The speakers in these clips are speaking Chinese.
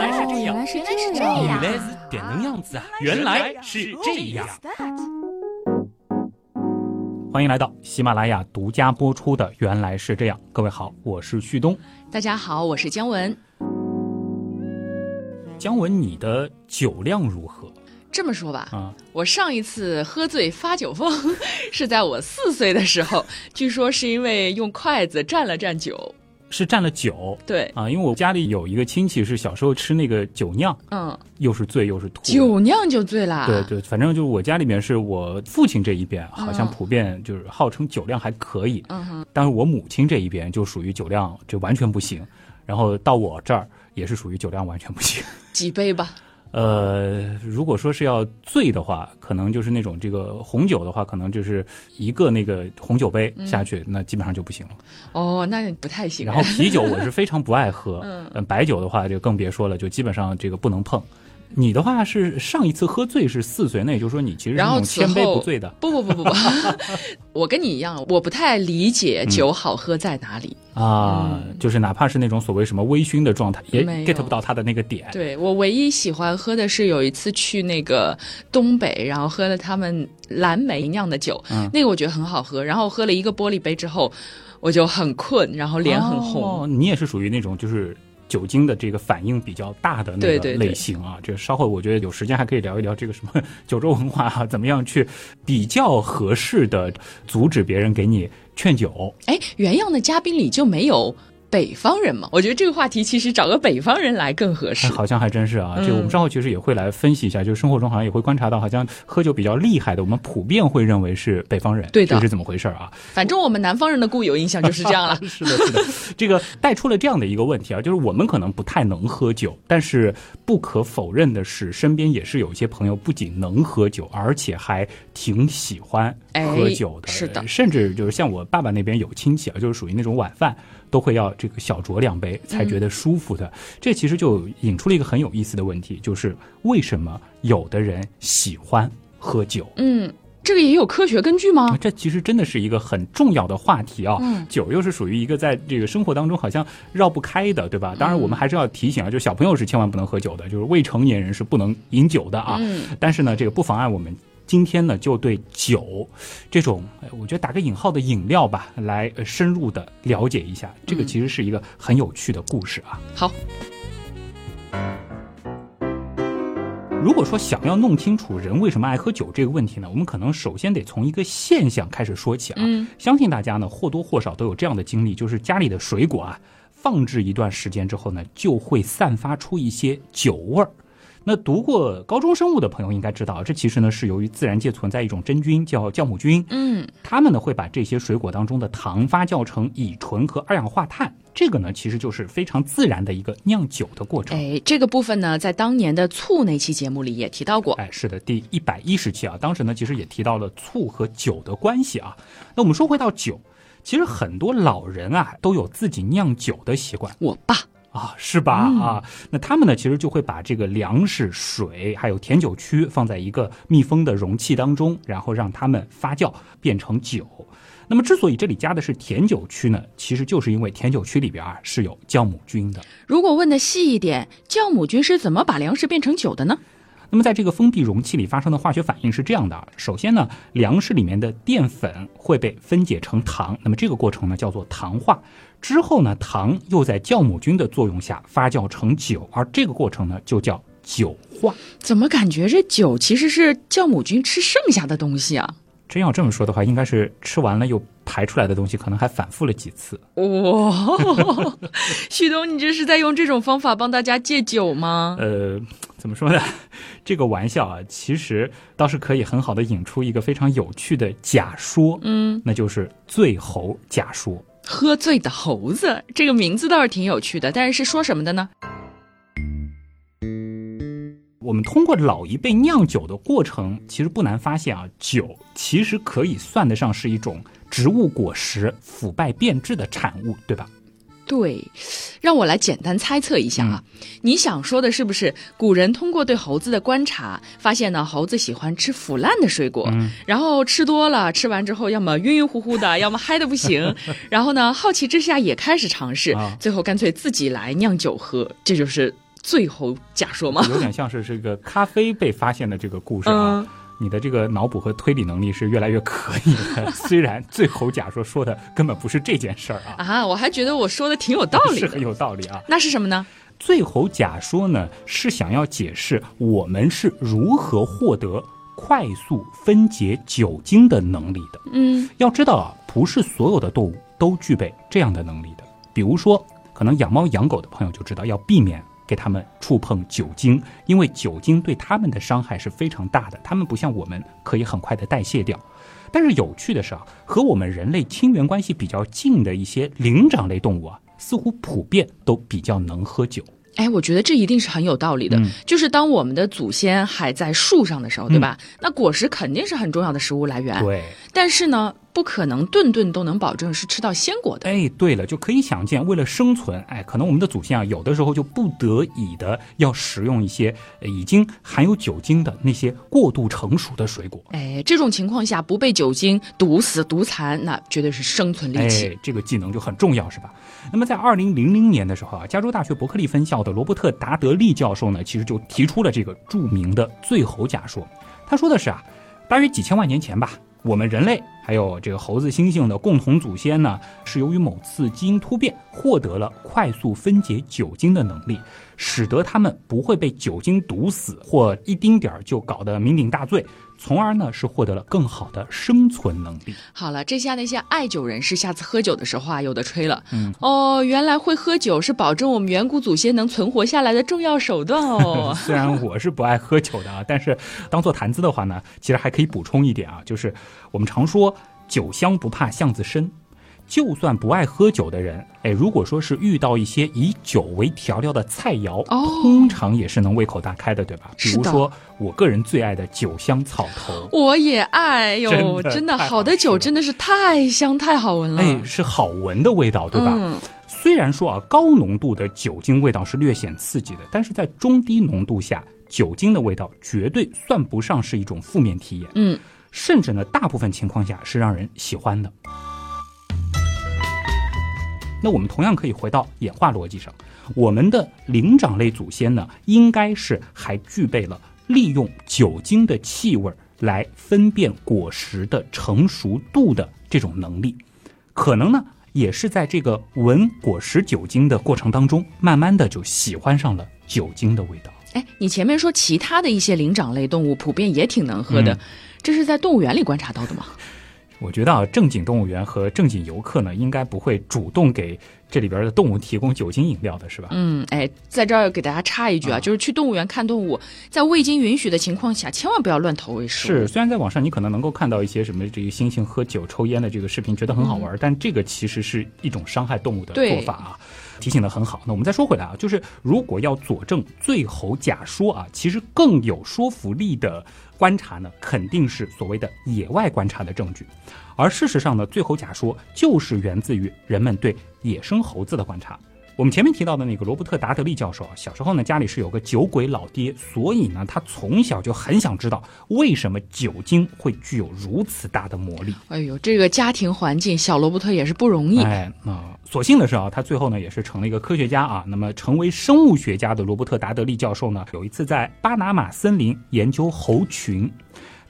来是这样，原来是原这样，来是点能样子啊！原来是这样。欢迎来到喜马拉雅独家播出的《原来是这样》。各位好，我是旭东。大家好，我是姜文。姜文，你的酒量如何这么说吧，啊？我上一次喝醉发酒疯是在我四岁的时候，据说是因为用筷子蘸了蘸酒。是蘸了酒对，啊？因为我家里有一个亲戚是小时候吃那个酒酿，嗯，又是醉又是吐。酒酿就醉啦。对对，反正就是我家里面是我父亲这一边，好像嗯普遍就是号称酒量还可以，嗯哼，但是我母亲这一边就属于酒量就完全不行，然后到我这儿也是属于酒量完全不行。几杯吧。呃，如果说是要醉的话，可能就是那种这个红酒的话，可能就是一个那个红酒杯下去，那基本上就不行了。哦，那不太行。然后啤酒我是非常不爱喝，嗯呃白酒的话就更别说了，就基本上这个不能碰。你的话是上一次喝醉是四岁，那也就是说你其实是然后此千杯后不醉的。不不不不不，我跟你一样，我不太理解嗯酒好喝在哪里。啊，就是哪怕是那种所谓什么微醺的状态，也 get 不到它的那个点。对我唯一喜欢喝的是有一次去那个东北，然后喝了他们蓝莓酿的酒，嗯那个我觉得很好喝。然后喝了一个玻璃杯之后，我就很困，然后脸很红。哦，你也是属于那种就是酒精的这个反应比较大的那个类型啊。这稍后我觉得有时间还可以聊一聊这个什么 酒桌文化啊，怎么样去比较合适的阻止别人给你劝酒。哎，原样的嘉宾里就没有北方人嘛？我觉得这个话题其实找个北方人来更合适哎。好像还真是啊，嗯这个我们稍后其实也会来分析一下，就是生活中好像也会观察到，好像喝酒比较厉害的，我们普遍会认为是北方人，对的这是怎么回事啊？反正我们南方人的固有印象就是这样了。是的，是的，这个带出了这样的一个问题啊，就是我们可能不太能喝酒，但是不可否认的是，身边也是有一些朋友不仅能喝酒，而且还挺喜欢喝酒的。哎是的甚至就是像我爸爸那边有亲戚啊，就是属于那种晚饭都会要这个小酌两杯才觉得舒服的。这其实就引出了一个很有意思的问题，就是为什么有的人喜欢喝酒？嗯，这个也有科学根据吗？这其实真的是一个很重要的话题啊、嗯酒又是属于一个在这个生活当中好像绕不开的，对吧？当然，我们还是要提醒啊，就小朋友是千万不能喝酒的，就是未成年人是不能饮酒的啊。嗯但是呢，这个不妨碍我们。今天呢，就对酒这种，呃我觉得打个引号的饮料吧，来呃深入的了解一下。这个嗯其实是一个很有趣的故事啊。好，如果说想要弄清楚人为什么爱喝酒这个问题呢，我们可能首先得从一个现象开始说起啊。嗯相信大家呢或多或少都有这样的经历，就是家里的水果啊，放置一段时间之后呢，就会散发出一些酒味儿。那读过高中生物的朋友应该知道，这其实呢是由于自然界存在一种真菌叫酵母菌，嗯，他们呢会把这些水果当中的糖发酵成乙醇和二氧化碳，这个呢其实就是非常自然的一个酿酒的过程。哎，这个部分呢，在当年的醋那期节目里也提到过。哎，是的，第一百一十期啊，当时呢其实也提到了醋和酒的关系啊。那我们说回到酒，其实很多老人啊都有自己酿酒的习惯我爸，啊，是吧？啊，那他们呢其实就会把这个粮食、水还有甜酒曲放在一个密封的容器当中，然后让它们发酵变成酒。那么，之所以这里加的是甜酒曲呢，其实就是因为甜酒曲里边啊是有酵母菌的。如果问的细一点，酵母菌是怎么把粮食变成酒的呢？那么在这个封闭容器里发生的化学反应是这样的啊：首先呢，粮食里面的淀粉会被分解成糖，那么这个过程呢叫做糖化。之后呢，糖又在酵母菌的作用下发酵成酒，而这个过程呢就叫酒化。怎么感觉这酒其实是酵母菌吃剩下的东西啊？真要这么说的话，应该是吃完了又排出来的东西，可能还反复了几次。哇，旭东，你这是在用这种方法帮大家戒酒吗？呃，怎么说呢？这个玩笑啊，其实倒是可以很好的引出一个非常有趣的假说，嗯，那就是醉猴假说。喝醉的猴子这个名字倒是挺有趣的，但是是说什么的呢？我们通过老一辈酿酒的过程，其实不难发现啊，酒其实可以算得上是一种植物果实腐败变质的产物，对吧？对，让我来简单猜测一下啊，你想说的是不是古人通过对猴子的观察，发现呢猴子喜欢吃腐烂的水果，然后吃多了，吃完之后要么晕晕乎乎的，要么嗨的不行，然后呢好奇之下也开始尝试，啊最后干脆自己来酿酒喝，这就是醉猴假说吗？有点像是这个咖啡被发现的这个故事啊。你的这个脑补和推理能力是越来越可以的，虽然最后假说说的根本不是这件事儿啊。啊，我还觉得我说的挺有道理，是很有道理啊。那是什么呢？最后假说呢，是想要解释我们是如何获得快速分解酒精的能力的。嗯，要知道啊，不是所有的动物都具备这样的能力的。比如说，可能养猫养狗的朋友就知道要避免。给他们触碰酒精，因为酒精对他们的伤害是非常大的。他们不像我们可以很快的代谢掉。但是有趣的是啊，和我们人类亲缘关系比较近的一些灵长类动物啊，似乎普遍都比较能喝酒。哎，我觉得这一定是很有道理的。就是当我们的祖先还在树上的时候，对吧？那果实肯定是很重要的食物来源。对。但是呢？不可能顿顿都能保证是吃到鲜果的。哎，对了，就可以想见，为了生存，哎，可能我们的祖先啊，有的时候就不得已的要食用一些已经含有酒精的那些过度成熟的水果。哎，这种情况下不被酒精毒死毒残，那绝对是生存利器。哎，这个技能就很重要，是吧？那么在二零零零年的时候啊，加州大学伯克利分校的罗伯特·达德利教授呢，其实就提出了这个著名的醉猴假说。他说的是啊，大约几千万年前吧。我们人类还有这个猴子、猩猩的共同祖先呢，是由于某次基因突变，获得了快速分解酒精的能力。使得他们不会被酒精毒死，或一丁点儿就搞得酩酊大醉，从而呢是获得了更好的生存能力。好了，这下那些爱酒人士下次喝酒的时候啊，有的吹了。嗯，哦，原来会喝酒是保证我们远古祖先能存活下来的重要手段哦。虽然我是不爱喝酒的啊，但是当做谈资的话呢，其实还可以补充一点啊，就是我们常说酒香不怕巷子深。就算不爱喝酒的人，哎，如果说是遇到一些以酒为调料的菜肴，通常也是能胃口大开的，对吧？比如说我个人最爱的酒香草头，我也爱哟，真的好的酒真的是太香太好闻了，哎，是好闻的味道，对吧？虽然说啊，高浓度的酒精味道是略显刺激的，但是在中低浓度下，酒精的味道绝对算不上是一种负面体验，嗯，甚至呢，大部分情况下是让人喜欢的。那我们同样可以回到演化逻辑上，我们的灵长类祖先呢，应该是还具备了利用酒精的气味来分辨果实的成熟度的这种能力，可能呢，也是在这个闻果实酒精的过程当中，慢慢的就喜欢上了酒精的味道。哎，你前面说其他的一些灵长类动物普遍也挺能喝的，这是在动物园里观察到的吗？我觉得啊，正经动物园和正经游客呢，应该不会主动给这里边的动物提供酒精饮料的，是吧？嗯，哎，在这儿给大家插一句啊，就是去动物园看动物，在未经允许的情况下，千万不要乱投喂食是，虽然在网上你可能能够看到一些什么这个猩猩喝酒抽烟的这个视频，觉得很好玩，但这个其实是一种伤害动物的做法啊。提醒的很好。那我们再说回来啊，就是如果要佐证醉猴假说啊，其实更有说服力的。观察呢，肯定是所谓的野外观察的证据，而事实上呢，最后假说就是源自于人们对野生猴子的观察。我们前面提到的那个罗伯特·达德利教授啊，小时候呢家里是有个酒鬼老爹，所以呢他从小就很想知道为什么酒精会具有如此大的魔力。哎呦，这个家庭环境，小罗伯特也是不容易。哎，那所幸的是啊，他最后呢也是成了一个科学家啊。那么成为生物学家的罗伯特·达德利教授呢，有一次在巴拿马森林研究猴群，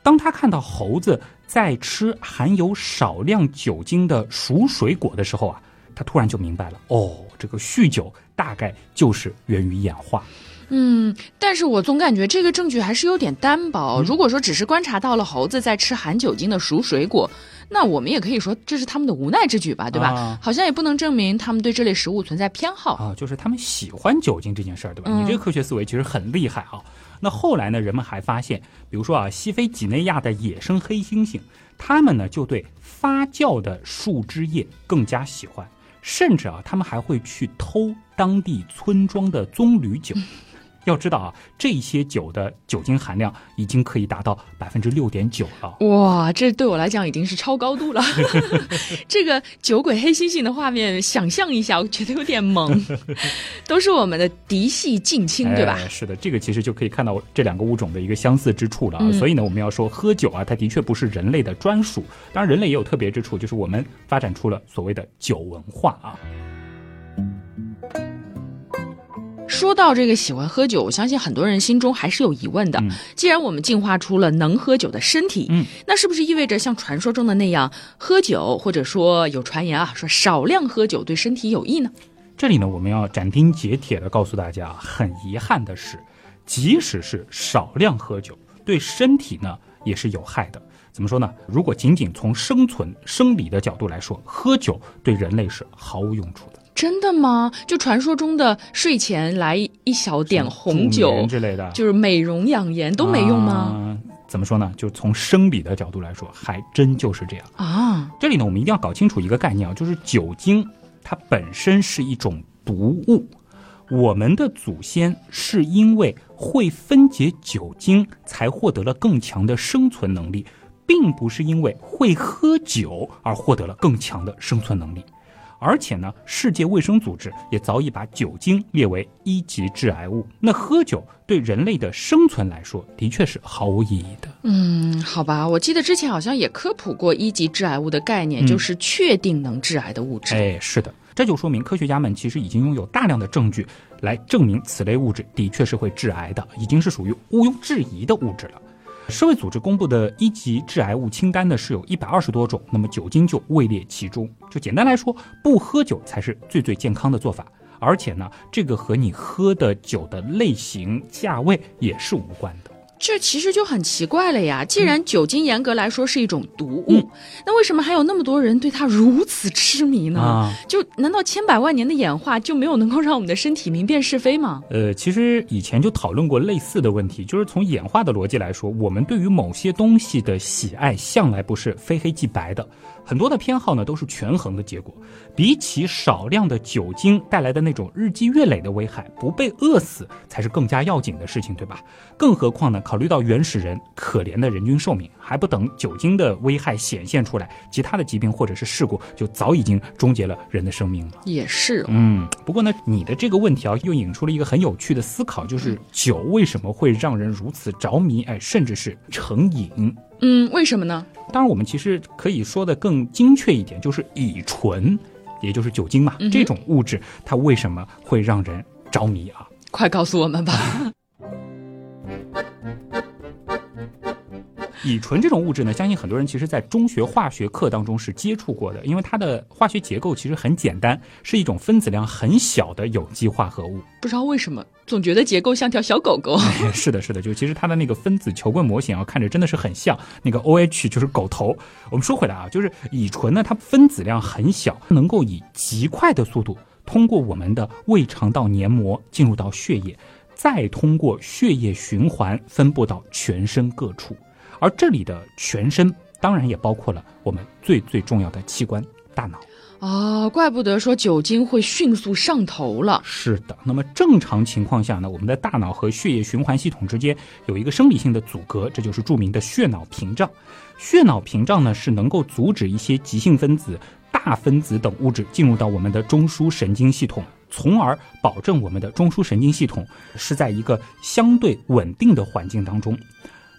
当他看到猴子在吃含有少量酒精的熟水果的时候啊。他突然就明白了，哦，这个酗酒大概就是源于演化。嗯，但是我总感觉这个证据还是有点单薄。如果说只是观察到了猴子在吃含酒精的熟水果，那我们也可以说这是他们的无奈之举吧，对吧？好像也不能证明他们对这类食物存在偏好啊，就是他们喜欢酒精这件事儿，对吧？你这个科学思维其实很厉害啊。那后来呢，人们还发现，比如说啊，西非几内亚的野生黑猩猩，他们呢就对发酵的树枝叶更加喜欢。甚至啊，他们还会去偷当地村庄的棕榈酒。要知道啊，这些酒的酒精含量已经可以达到百分之六点九了。哇，这对我来讲已经是超高度了。这个酒鬼黑猩猩的画面，想象一下，我觉得有点萌。都是我们的嫡系近亲，对吧？是的，这个其实就可以看到这两个物种的一个相似之处了。所以呢，我们要说喝酒啊，它的确不是人类的专属。当然，人类也有特别之处，就是我们发展出了所谓的酒文化啊。说到这个喜欢喝酒，我相信很多人心中还是有疑问的。既然我们进化出了能喝酒的身体，嗯，那是不是意味着像传说中的那样，喝酒或者说有传言啊，说少量喝酒对身体有益呢？这里呢，我们要斩钉截铁的告诉大家，很遗憾的是，即使是少量喝酒，对身体呢也是有害的。怎么说呢？如果仅仅从生存生理的角度来说，喝酒对人类是毫无用处的。真的吗？就传说中的睡前来一小点红酒之类的，就是美容养颜都没用吗？怎么说呢？就从生理的角度来说，还真就是这样啊。这里呢，我们一定要搞清楚一个概念啊，就是酒精它本身是一种毒物。我们的祖先是因为会分解酒精，才获得了更强的生存能力，并不是因为会喝酒而获得了更强的生存能力。而且呢，世界卫生组织也早已把酒精列为一级致癌物。那喝酒对人类的生存来说，的确是毫无意义的。嗯，好吧，我记得之前好像也科普过一级致癌物的概念，就是确定能致癌的物质。哎，是的，这就说明科学家们其实已经拥有大量的证据来证明此类物质的确是会致癌的，已经是属于毋庸置疑的物质了。世卫组织公布的一级致癌物清单呢，是有一百二十多种，那么酒精就位列其中。就简单来说，不喝酒才是最最健康的做法。而且呢，这个和你喝的酒的类型、价位也是无关的。这其实就很奇怪了呀！既然酒精严格来说是一种毒物，那为什么还有那么多人对它如此痴迷呢？就难道千百万年的演化就没有能够让我们的身体明辨是非吗？呃，其实以前就讨论过类似的问题，就是从演化的逻辑来说，我们对于某些东西的喜爱向来不是非黑即白的。很多的偏好呢都是权衡的结果，比起少量的酒精带来的那种日积月累的危害，不被饿死才是更加要紧的事情，对吧？更何况呢，考虑到原始人可怜的人均寿命，还不等酒精的危害显现出来，其他的疾病或者是事故就早已经终结了人的生命了。也是，嗯，不过呢，你的这个问题啊，又引出了一个很有趣的思考，就是酒为什么会让人如此着迷，哎，甚至是成瘾？嗯，为什么呢？当然，我们其实可以说的更精确一点，就是乙醇，也就是酒精嘛，这种物质它为什么会让人着迷啊？快告诉我们吧！乙醇这种物质呢，相信很多人其实在中学化学课当中是接触过的，因为它的化学结构其实很简单，是一种分子量很小的有机化合物。不知道为什么，总觉得结构像条小狗狗。是的，是的，就其实它的那个分子球棍模型啊，看着真的是很像那个 OH，就是狗头。我们说回来啊，就是乙醇呢，它分子量很小，能够以极快的速度通过我们的胃肠道黏膜进入到血液，再通过血液循环分布到全身各处。而这里的全身当然也包括了我们最最重要的器官——大脑。啊，怪不得说酒精会迅速上头了。是的，那么正常情况下呢，我们的大脑和血液循环系统之间有一个生理性的阻隔，这就是著名的血脑屏障。血脑屏障呢是能够阻止一些急性分子、大分子等物质进入到我们的中枢神经系统，从而保证我们的中枢神经系统是在一个相对稳定的环境当中。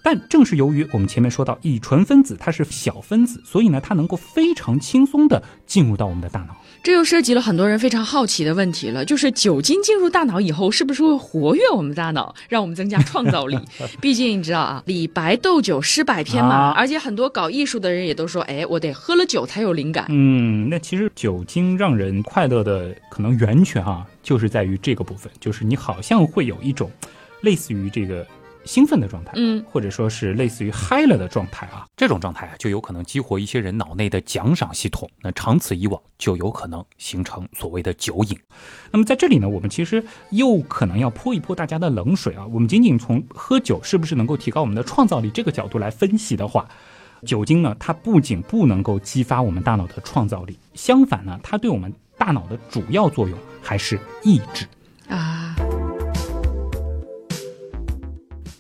但正是由于我们前面说到乙醇分子它是小分子，所以呢，它能够非常轻松地进入到我们的大脑。这又涉及了很多人非常好奇的问题了，就是酒精进入大脑以后，是不是会活跃我们大脑，让我们增加创造力？毕竟你知道啊，李白斗酒诗百篇嘛，而且很多搞艺术的人也都说，哎，我得喝了酒才有灵感。嗯，那其实酒精让人快乐的可能源泉啊，就是在于这个部分，就是你好像会有一种类似于这个。兴奋的状态，嗯，或者说是类似于嗨了的状态啊，这种状态啊，就有可能激活一些人脑内的奖赏系统，那长此以往，就有可能形成所谓的酒瘾。那么在这里呢，我们其实又可能要泼一泼大家的冷水啊。我们仅仅从喝酒是不是能够提高我们的创造力这个角度来分析的话，酒精呢，它不仅不能够激发我们大脑的创造力，相反呢，它对我们大脑的主要作用还是抑制啊。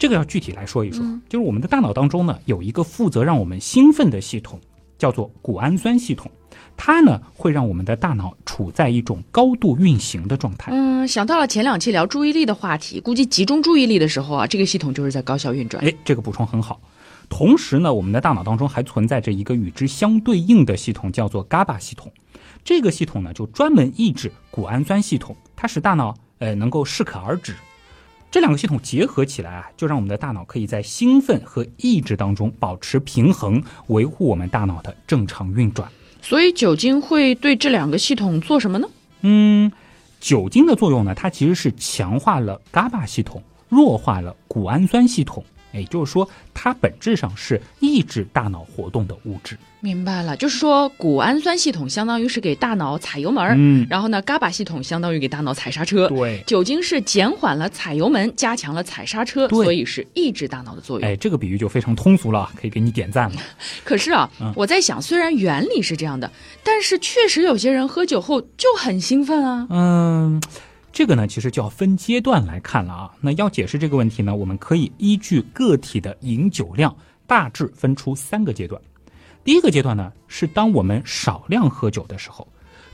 这个要具体来说一说，就是我们的大脑当中呢，有一个负责让我们兴奋的系统，叫做谷氨酸系统，它呢会让我们的大脑处在一种高度运行的状态。嗯，想到了前两期聊注意力的话题，估计集中注意力的时候啊，这个系统就是在高效运转。哎，这个补充很好。同时呢，我们的大脑当中还存在着一个与之相对应的系统，叫做 GABA 系统。这个系统呢，就专门抑制谷氨酸系统，它使大脑。呃，能够适可而止。这两个系统结合起来啊，就让我们的大脑可以在兴奋和抑制当中保持平衡，维护我们大脑的正常运转。所以酒精会对这两个系统做什么呢？嗯，酒精的作用呢，它其实是强化了伽巴系统，弱化了谷氨酸系统。也就是说，它本质上是抑制大脑活动的物质。明白了，就是说，谷氨酸系统相当于是给大脑踩油门，嗯，然后呢，伽巴系统相当于给大脑踩刹车。对，酒精是减缓了踩油门，加强了踩刹车，对所以是抑制大脑的作用。哎，这个比喻就非常通俗了，可以给你点赞了。可是啊，嗯我在想，虽然原理是这样的，但是确实有些人喝酒后就很兴奋啊。嗯，这个呢，其实就要分阶段来看了啊。那要解释这个问题呢，我们可以依据个体的饮酒量，大致分出三个阶段。第一个阶段呢，是当我们少量喝酒的时候，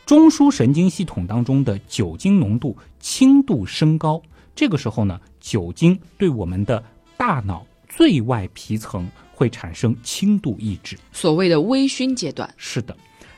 中枢神经系统当中的酒精浓度轻度升高。这个时候呢，酒精对我们的大脑最外皮层会产生轻度抑制。所谓的微醺阶段，是的，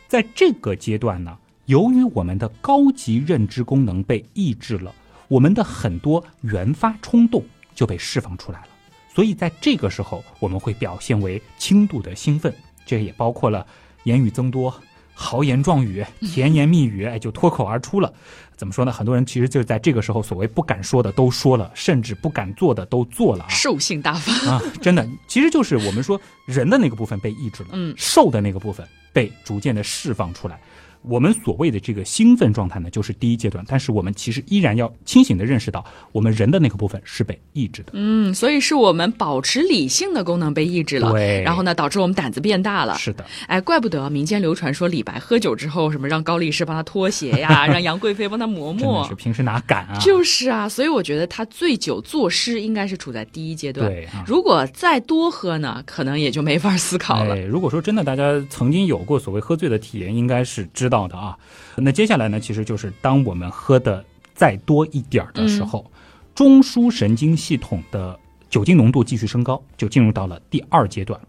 在这个阶段呢，由于我们的高级认知功能被抑制了，我们的很多原发冲动就被释放出来了。所以在这个时候，我们会表现为轻度的兴奋，这也包括了言语增多、豪言壮语、甜言蜜语，哎，就脱口而出了。怎么说呢？很多人其实就在这个时候，所谓不敢说的都说了，甚至不敢做的都做了啊。兽性大发。啊，真的，其实就是我们说人的那个部分被抑制了，嗯兽的那个部分被逐渐的释放出来。我们所谓的这个兴奋状态呢，就是第一阶段，但是我们其实依然要清醒的认识到，我们人的那个部分是被抑制的。嗯，所以是我们保持理性的功能被抑制了，对然后呢，导致我们胆子变大了。是的，哎，怪不得民间流传说李白喝酒之后，什么让高力士帮他脱鞋呀，让杨贵妃帮他磨墨是。平时哪敢啊？就是啊，所以我觉得他醉酒作诗应该是处在第一阶段。对啊如果再多喝呢，可能也就没法思考了。哎，如果说真的大家曾经有过所谓喝醉的体验，应该是知道的啊。那接下来呢，其实就是当我们喝的再多一点儿的时候，中枢神经系统的酒精浓度继续升高，就进入到了第二阶段。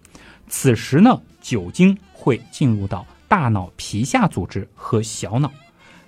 此时呢，酒精会进入到大脑皮下组织和小脑。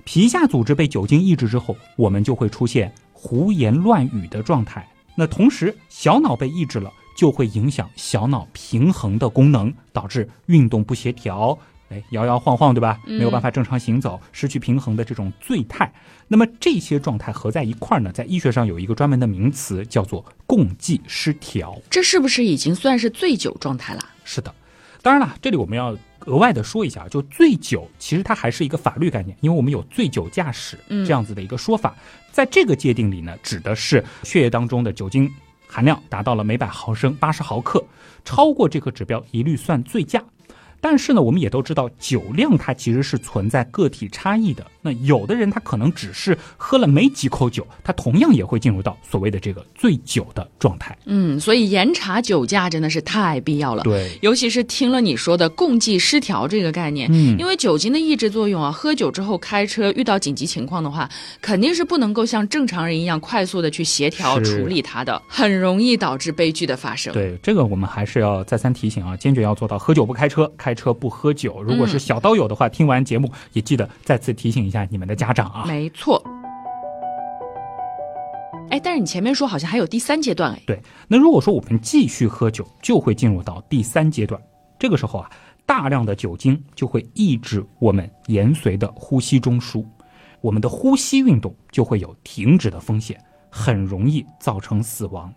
皮下组织被酒精抑制之后，我们就会出现胡言乱语的状态。那同时，小脑被抑制了，就会影响小脑平衡的功能，导致运动不协调，哎，摇摇晃晃，对吧？没有办法正常行走，失去平衡的这种醉态。那么这些状态合在一块儿呢，在医学上有一个专门的名词，叫做共济失调。这是不是已经算是醉酒状态了？是的，当然了，这里我们要额外的说一下，就醉酒其实它还是一个法律概念，因为我们有醉酒驾驶嗯这样子的一个说法，在这个界定里呢，指的是血液当中的酒精含量达到了每百毫升八十毫克，超过这个指标一律算醉驾。但是呢，我们也都知道，酒量它其实是存在个体差异的。那有的人他可能只是喝了没几口酒，他同样也会进入到所谓的这个醉酒的状态。嗯，所以严查酒驾真的是太必要了。对，尤其是听了你说的共济失调这个概念，嗯因为酒精的抑制作用啊，喝酒之后开车遇到紧急情况的话，肯定是不能够像正常人一样快速的去协调处理它的，很容易导致悲剧的发生。对这个，我们还是要再三提醒啊，坚决要做到喝酒不开车，开车不喝酒。如果是小刀友的话，听完节目也记得再次提醒一下你们的家长啊。没错。哎，但是你前面说好像还有第三阶段哎，对，那如果说我们继续喝酒，就会进入到第三阶段。这个时候啊，大量的酒精就会抑制我们延髓的呼吸中枢，我们的呼吸运动就会有停止的风险，很容易造成死亡。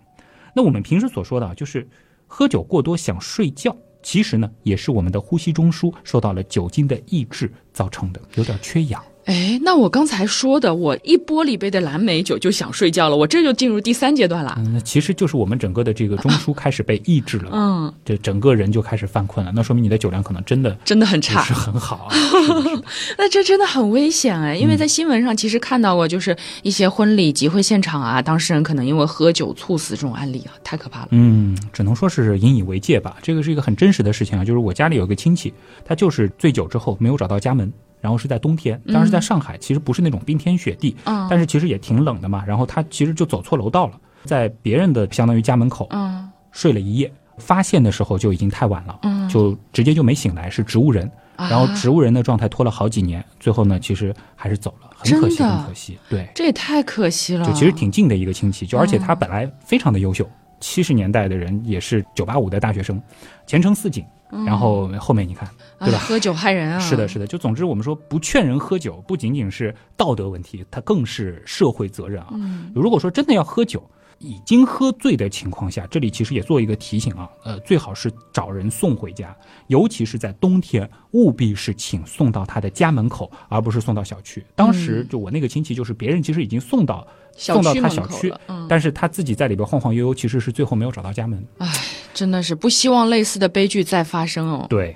那我们平时所说的啊，就是喝酒过多想睡觉，其实呢，也是我们的呼吸中枢受到了酒精的抑制造成的，有点缺氧。哎，那我刚才说的，我一玻璃杯的蓝莓酒就想睡觉了，我这就进入第三阶段了。嗯，那其实就是我们整个的这个中枢开始被抑制了，嗯，这整个人就开始犯困了。那说明你的酒量可能真的真的很差是。很好啊。那这真的很危险哎，嗯因为在新闻上其实看到过，就是一些婚礼集会现场啊，当事人可能因为喝酒猝死这种案例啊，太可怕了。嗯，只能说是引以为戒吧。这个是一个很真实的事情啊，就是我家里有个亲戚，他就是醉酒之后没有找到家门，然后是在冬天，当时在上海，其实不是那种冰天雪地，嗯但是其实也挺冷的嘛。然后他其实就走错楼道了，在别人的相当于家门口嗯睡了一夜，发现的时候就已经太晚了，嗯就直接就没醒来，是植物人。然后植物人的状态拖了好几年，最后呢，其实还是走了，很可惜，很可惜。对，这也太可惜了。就其实挺近的一个亲戚，就而且他本来非常的优秀，七十年代的人也是九八五的大学生，前程似锦。然后后面你看，对吧？啊喝酒害人啊！是的，是的。就总之，我们说不劝人喝酒，不仅仅是道德问题，它更是社会责任啊。嗯如果说真的要喝酒，已经喝醉的情况下，这里其实也做一个提醒啊，呃，最好是找人送回家，尤其是在冬天，务必是请送到他的家门口，而不是送到小区。当时就我那个亲戚，就是别人其实已经送到、送到小区门他小区嗯，但是他自己在里边晃晃悠悠，其实是最后没有找到家门。唉真的是不希望类似的悲剧再发生哦。对，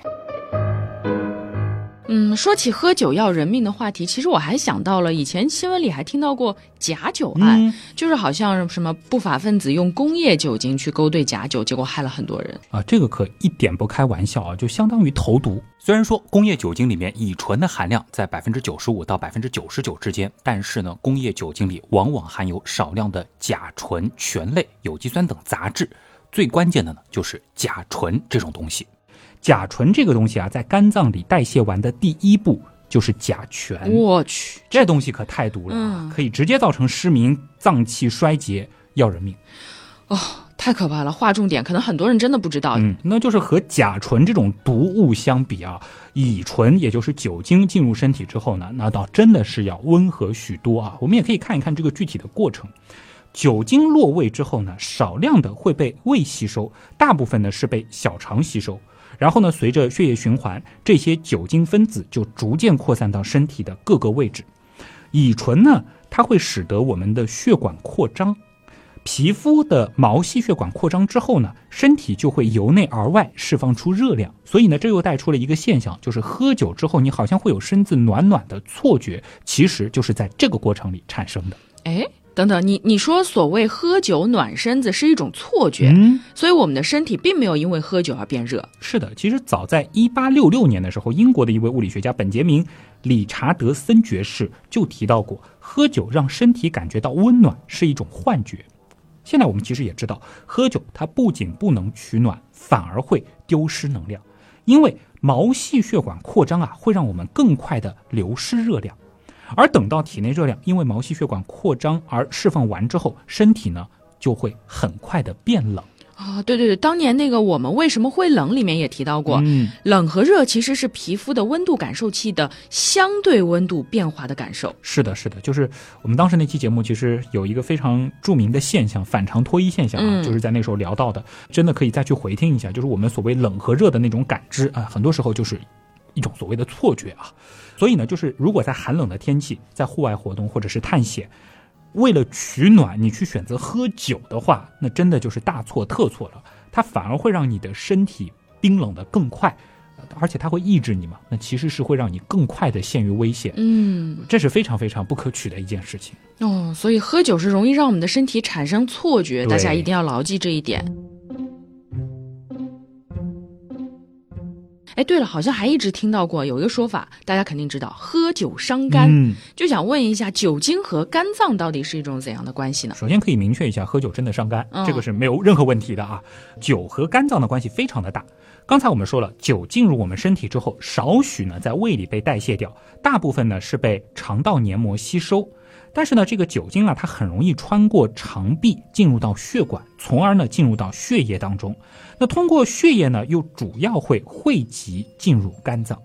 嗯，说起喝酒要人命的话题，其实我还想到了以前新闻里还听到过假酒案，嗯就是好像什么不法分子用工业酒精去勾兑假酒，结果害了很多人。啊，这个可一点不开玩笑啊，就相当于投毒。虽然说工业酒精里面乙醇的含量在百分之九十五到百分之九十九之间，但是呢，工业酒精里往往含有少量的甲醇、醛类、有机酸等杂质。最关键的呢，就是甲醇这种东西。甲醇这个东西啊，在肝脏里代谢完的第一步就是甲醛。我去，这东西可太毒了啊，嗯可以直接造成失明、脏器衰竭，要人命。哦太可怕了！划重点，可能很多人真的不知道。嗯，那就是和甲醇这种毒物相比啊，乙醇也就是酒精进入身体之后呢，那倒真的是要温和许多啊。我们也可以看一看这个具体的过程。酒精落胃之后呢，少量的会被胃吸收，大部分呢是被小肠吸收。然后呢，随着血液循环，这些酒精分子就逐渐扩散到身体的各个位置。乙醇呢，它会使得我们的血管扩张，皮肤的毛细血管扩张之后呢，身体就会由内而外释放出热量，所以呢，这又带出了一个现象，就是喝酒之后你好像会有身子暖暖的错觉，其实就是在这个过程里产生的。哎，等等，你你说所谓喝酒暖身子是一种错觉，嗯，所以我们的身体并没有因为喝酒而变热。是的，其实早在一八六六年的时候，英国的一位物理学家本杰明·理查德森爵士就提到过，喝酒让身体感觉到温暖是一种幻觉。现在我们其实也知道，喝酒它不仅不能取暖，反而会丢失能量，因为毛细血管扩张啊，会让我们更快的流失热量，而等到体内热量因为毛细血管扩张而释放完之后，身体呢就会很快的变冷。啊、对对对，当年那个我们为什么会冷里面也提到过，嗯，冷和热其实是皮肤的温度感受器的相对温度变化的感受。是的，是的，就是我们当时那期节目，其实有一个非常著名的现象——反常脱衣现象啊，嗯就是在那时候聊到的，真的可以再去回听一下，就是我们所谓冷和热的那种感知啊，很多时候就是一种所谓的错觉啊。所以呢，就是如果在寒冷的天气，在户外活动或者是探险，为了取暖，你去选择喝酒的话，那真的就是大错特错了，它反而会让你的身体冰冷的更快。呃而且它会抑制你嘛，那其实是会让你更快的陷于危险。嗯，这是非常非常不可取的一件事情。哦，所以喝酒是容易让我们的身体产生错觉，大家一定要牢记这一点。哎，对了，好像还一直听到过有一个说法，大家肯定知道，喝酒伤肝。嗯，就想问一下，酒精和肝脏到底是一种怎样的关系呢？首先可以明确一下，喝酒真的伤肝，嗯这个是没有任何问题的啊。酒和肝脏的关系非常的大。刚才我们说了，酒进入我们身体之后，少许呢在胃里被代谢掉，大部分呢是被肠道黏膜吸收。但是呢，这个酒精啊，它很容易穿过肠壁进入到血管，从而呢进入到血液当中。那通过血液呢，又主要会汇集进入肝脏。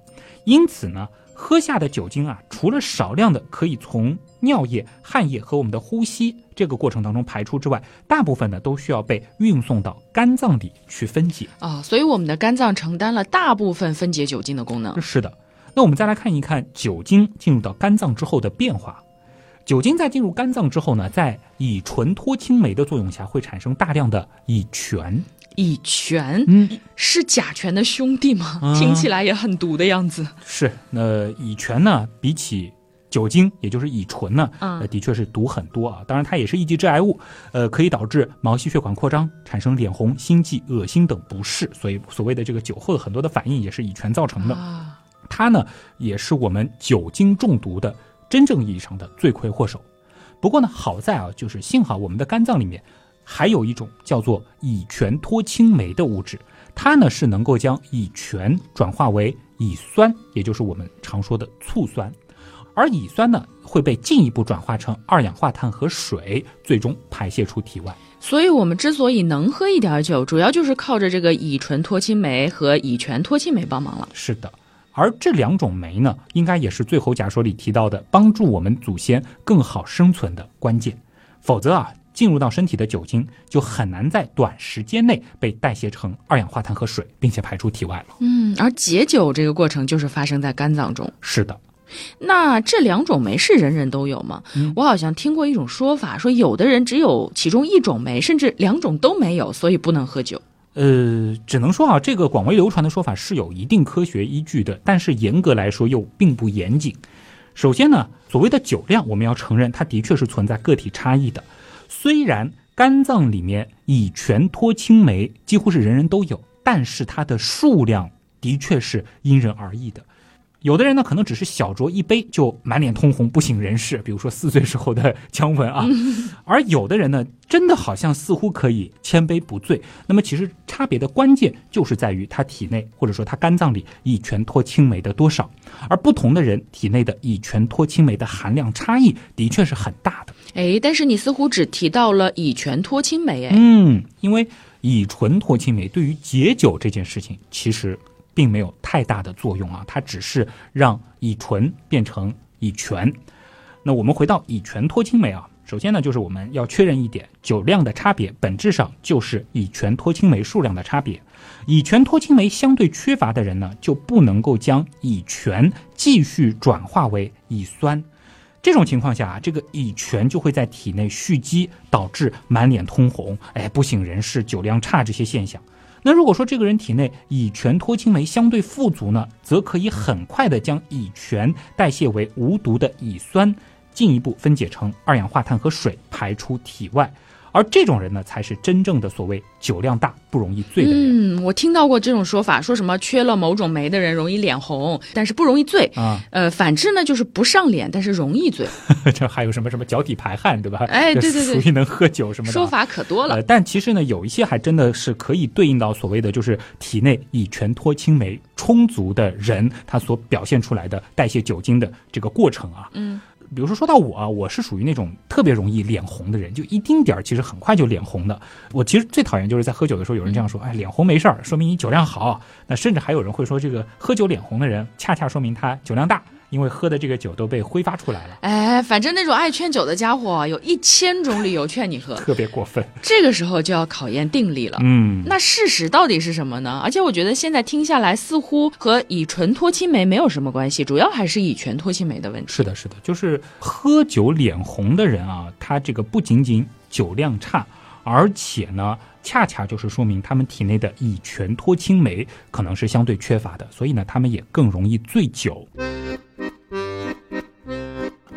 因此呢，喝下的酒精啊，除了少量的可以从尿液、汗液和我们的呼吸这个过程当中排出之外，大部分呢都需要被运送到肝脏里去分解。啊、所以我们的肝脏承担了大部分分解酒精的功能。是的。那我们再来看一看酒精进入到肝脏之后的变化。酒精在进入肝脏之后呢，在乙醇脱氢酶的作用下，会产生大量的乙醛。乙醛嗯，是甲醛的兄弟吗？嗯听起来也很毒的样子。是。那乙醛呢，比起酒精，也就是乙醇呢，嗯呃，的确是毒很多啊。当然，它也是一级致癌物，呃，可以导致毛细血管扩张，产生脸红、心悸、恶心等不适。所以，所谓的这个酒后的很多的反应也是乙醛造成的。啊，它呢，也是我们酒精中毒的真正意义上的罪魁祸首。不过呢，好在啊，就是幸好我们的肝脏里面还有一种叫做乙醛脱氢酶的物质，它呢是能够将乙醛转化为乙酸，也就是我们常说的醋酸。而乙酸呢，会被进一步转化成二氧化碳和水，最终排泄出体外。所以，我们之所以能喝一点酒，主要就是靠着这个乙醇脱氢酶和乙醛脱氢酶帮忙了。是的，而这两种酶呢，应该也是《最后假说》里提到的帮助我们祖先更好生存的关键。否则啊，进入到身体的酒精就很难在短时间内被代谢成二氧化碳和水，并且排出体外了。嗯，而解酒这个过程就是发生在肝脏中。是的。那这两种酶是人人都有吗？我好像听过一种说法，说有的人只有其中一种酶，甚至两种都没有，所以不能喝酒。呃，只能说啊，这个广为流传的说法是有一定科学依据的，但是严格来说又并不严谨。首先呢，所谓的酒量，我们要承认它的确是存在个体差异的。虽然肝脏里面乙醛脱氢酶几乎是人人都有，但是它的数量的确是因人而异的。有的人呢，可能只是小酌一杯就满脸通红不省人事，比如说四岁时候的 姜文啊；而有的人呢，真的好像似乎可以千杯不醉。那么其实差别的关键就是在于他体内或者说他肝脏里乙醛脱氢酶的多少，而不同的人体内的乙醛脱氢酶的含量差异的确是很大的。哎，但是你似乎只提到了乙醛脱氢酶，哎，嗯，因为乙醇脱氢酶对于解酒这件事情其实。并没有太大的作用啊，它只是让乙醇变成乙醛。那我们回到乙醛脱氢酶啊，首先呢，就是我们要确认一点，酒量的差别本质上就是乙醛脱氢酶数量的差别。乙醛脱氢酶相对缺乏的人呢，就不能够将乙醛继续转化为乙酸。这种情况下啊，这个乙醛就会在体内蓄积，导致满脸通红、哎不省人事、酒量差这些现象。那如果说这个人体内乙醛脱氢酶相对富足呢，则可以很快的将乙醛代谢为无毒的乙酸，进一步分解成二氧化碳和水排出体外。而这种人呢，才是真正的所谓酒量大不容易醉的人。嗯，我听到过这种说法，说什么缺了某种酶的人容易脸红，但是不容易醉啊。呃，反之呢，就是不上脸，但是容易醉。这还有什么什么脚底排汗，对吧？哎，对对对，属于能喝酒什么的。说法可多了。但其实呢，有一些还真的是可以对应到所谓的就是体内乙醛脱氢酶充足的人，他所表现出来的代谢酒精的这个过程啊。嗯。比如说说到我啊，我是属于那种特别容易脸红的人，就一丁点儿其实很快就脸红的。我其实最讨厌就是在喝酒的时候有人这样说，哎，脸红没事儿，说明你酒量好。那甚至还有人会说，这个喝酒脸红的人，恰恰说明他酒量大。因为喝的这个酒都被挥发出来了，哎，反正那种爱劝酒的家伙有一千种理由劝你喝，特别过分。这个时候就要考验定力了。嗯，那事实到底是什么呢？而且我觉得现在听下来，似乎和乙醇脱氢酶没有什么关系，主要还是乙醛脱氢酶的问题。是的，是的，就是喝酒脸红的人啊，他这个不仅仅酒量差，而且呢。恰恰就是说明他们体内的乙醛脱氢酶可能是相对缺乏的，所以呢，他们也更容易醉酒。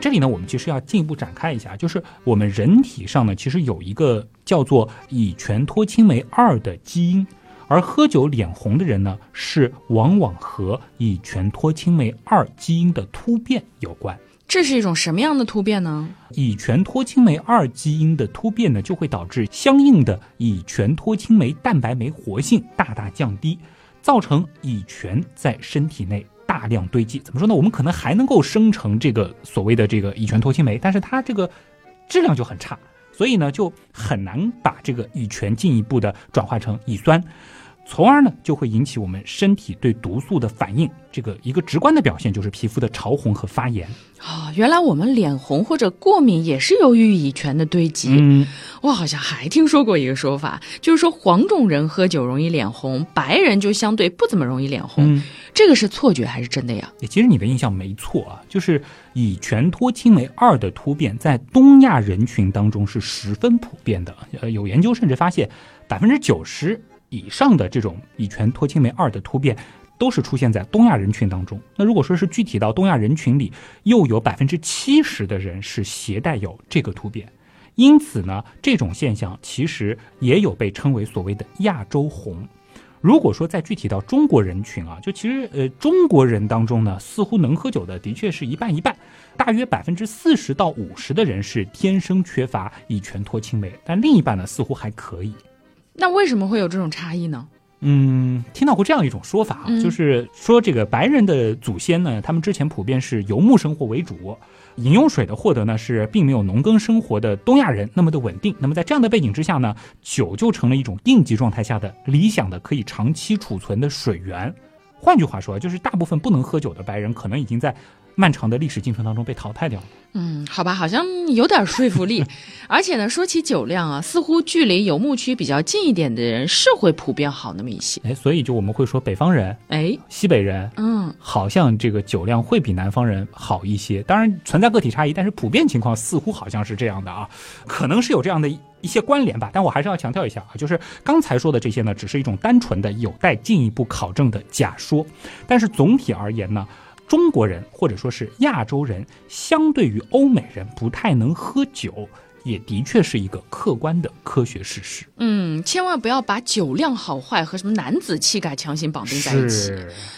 这里呢，我们其实要进一步展开一下，就是我们人体上呢，其实有一个叫做乙醛脱氢酶二的基因，而喝酒脸红的人呢，是往往和乙醛脱氢酶二基因的突变有关。这是一种什么样的突变呢？乙醛脱氢酶二基因的突变呢，就会导致相应的乙醛脱氢酶蛋白酶活性大大降低，造成乙醛在身体内大量堆积。怎么说呢？我们可能还能够生成这个所谓的这个乙醛脱氢酶，但是它这个质量就很差，所以呢，就很难把这个乙醛进一步的转化成乙酸。从而呢，就会引起我们身体对毒素的反应。这个一个直观的表现就是皮肤的潮红和发炎。啊，原来我们脸红或者过敏也是由于乙醛的堆积。嗯，我好像还听说过一个说法，就是说黄种人喝酒容易脸红，白人就相对不怎么容易脸红。这个是错觉还是真的呀？其实你的印象没错啊，就是乙醛脱氢酶二的突变在东亚人群当中是十分普遍的。呃，有研究甚至发现百分之九十。以上的这种乙醛脱氢酶二的突变，都是出现在东亚人群当中。那如果说是具体到东亚人群里，又有百分之七十的人是携带有这个突变，因此呢，这种现象其实也有被称为所谓的亚洲红。如果说再具体到中国人群啊，就其实呃中国人当中呢，似乎能喝酒的的确是一半一半，大约百分之四十到五十的人是天生缺乏乙醛脱氢酶，但另一半呢似乎还可以。那为什么会有这种差异呢？嗯，听到过这样一种说法啊，就是说这个白人的祖先呢，他们之前普遍是游牧生活为主，饮用水的获得呢是并没有农耕生活的东亚人那么的稳定。那么在这样的背景之下呢，酒就成了一种应急状态下的理想的可以长期储存的水源。换句话说，就是大部分不能喝酒的白人可能已经在。漫长的历史进程当中被淘汰掉了。嗯，好吧，好像有点说服力。而且呢，说起酒量啊，似乎距离游牧区比较近一点的人是会普遍好那么一些。哎，所以就我们会说北方人，哎，西北人，嗯，好像这个酒量会比南方人好一些。当然存在个体差异，但是普遍情况似乎好像是这样的啊，可能是有这样的一些关联吧。但我还是要强调一下啊，就是刚才说的这些呢，只是一种单纯的有待进一步考证的假说。但是总体而言呢。中国人或者说是亚洲人，相对于欧美人不太能喝酒，也的确是一个客观的科学事实。嗯，千万不要把酒量好坏和什么男子气概强行绑定在一起。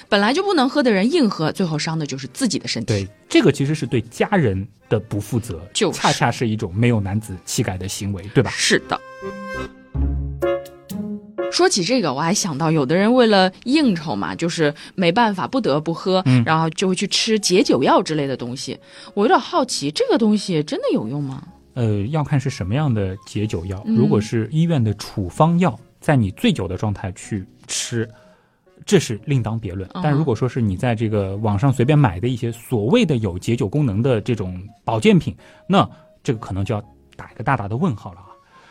本来就不能喝的人硬喝，最后伤的就是自己的身体。对，这个其实是对家人的不负责，就恰恰是一种没有男子气概的行为，对吧？是的。说起这个，我还想到，有的人为了应酬嘛，就是没办法，不得不喝，然后就会去吃解酒药之类的东西。我有点好奇，这个东西真的有用吗？呃，要看是什么样的解酒药。如果是医院的处方药，在你醉酒的状态去吃，这是另当别论。但如果说是你在这个网上随便买的一些所谓的有解酒功能的这种保健品，那这个可能就要打一个大大的问号了。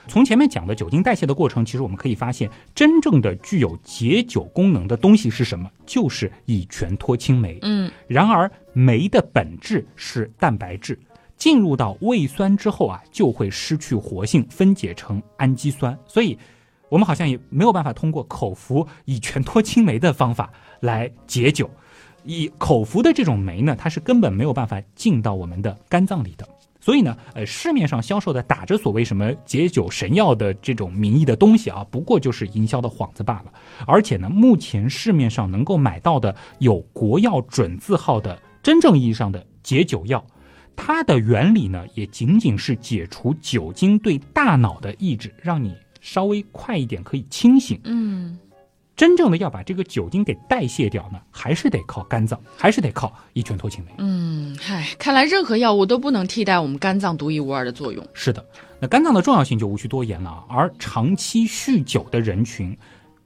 从前面讲的酒精代谢的过程，其实我们可以发现，真正的具有解酒功能的东西是什么？就是乙醛脱氢酶。嗯，然而酶的本质是蛋白质，进入到胃酸之后啊，就会失去活性，分解成氨基酸。所以，我们好像也没有办法通过口服乙醛脱氢酶的方法来解酒。以口服的这种酶呢，它是根本没有办法进到我们的肝脏里的。所以呢，呃，市面上销售的打着所谓什么解酒神药的这种名义的东西啊，不过就是营销的幌子罢了。而且呢，目前市面上能够买到的有国药准字号的真正意义上的解酒药，它的原理呢，也仅仅是解除酒精对大脑的抑制，让你稍微快一点可以清醒。嗯。真正的要把这个酒精给代谢掉呢，还是得靠肝脏，还是得靠乙醛脱氢酶。嗯，嗨，看来任何药物都不能替代我们肝脏独一无二的作用。是的，那肝脏的重要性就无需多言了。而长期酗酒的人群，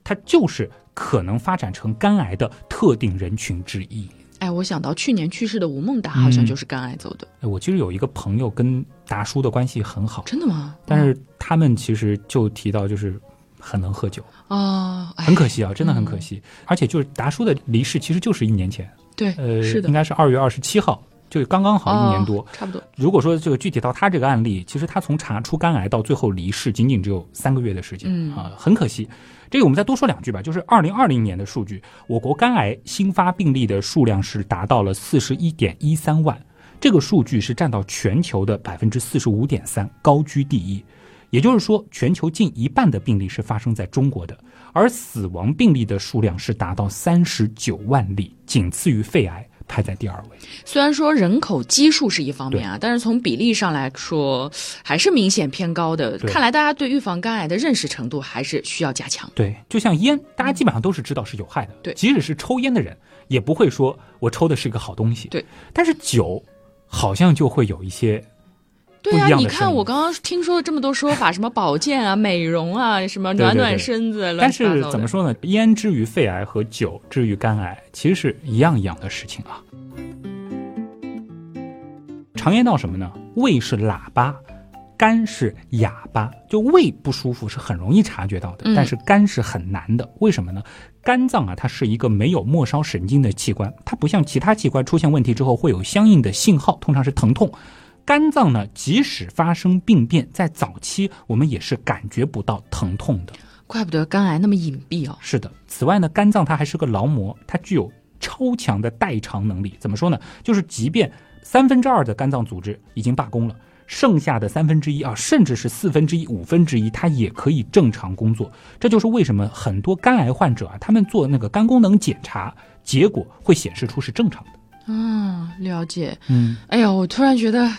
他就是可能发展成肝癌的特定人群之一。哎，我想到去年去世的吴孟达，好像就是肝癌走的。哎，我其实有一个朋友跟达叔的关系很好，真的吗？但是他们其实就提到就是。很能喝酒啊，很可惜啊，真的很可惜。而且就是达叔的离世，其实就是一年前，对，呃，是的，应该是二月二十七号，就刚刚好一年多，差不多。如果说这个具体到他这个案例，其实他从查出肝癌到最后离世，仅仅只有三个月的时间，啊，很可惜。这个我们再多说两句吧，就是二零二零年的数据，我国肝癌新发病例的数量是达到了四十一点一三万，这个数据是占到全球的百分之四十五点三，高居第一。也就是说，全球近一半的病例是发生在中国的，而死亡病例的数量是达到三十九万例，仅次于肺癌，排在第二位。虽然说人口基数是一方面啊，但是从比例上来说，还是明显偏高的。看来大家对预防肝癌的认识程度还是需要加强。对，就像烟，大家基本上都是知道是有害的。对，即使是抽烟的人，也不会说我抽的是一个好东西。对，但是酒，好像就会有一些。对呀，你看我刚刚听说了这么多说法，什么保健啊、美容啊，什么暖暖身子。但是怎么说呢？烟之于肺癌和酒之于肝癌，其实是一样一样的事情啊。常言道什么呢？胃是喇叭，肝是哑巴。就胃不舒服是很容易察觉到的，但是肝是很难的。为什么呢？肝脏啊，它是一个没有末梢神经的器官，它不像其他器官出现问题之后会有相应的信号，通常是疼痛。肝脏呢，即使发生病变，在早期我们也是感觉不到疼痛的。怪不得肝癌那么隐蔽哦。是的，此外呢，肝脏它还是个劳模，它具有超强的代偿能力。怎么说呢？就是即便三分之二的肝脏组织已经罢工了，剩下的三分之一啊，甚至是四分之一、五分之一，它也可以正常工作。这就是为什么很多肝癌患者啊，他们做那个肝功能检查，结果会显示出是正常的。啊，了解。嗯，哎呀，我突然觉得，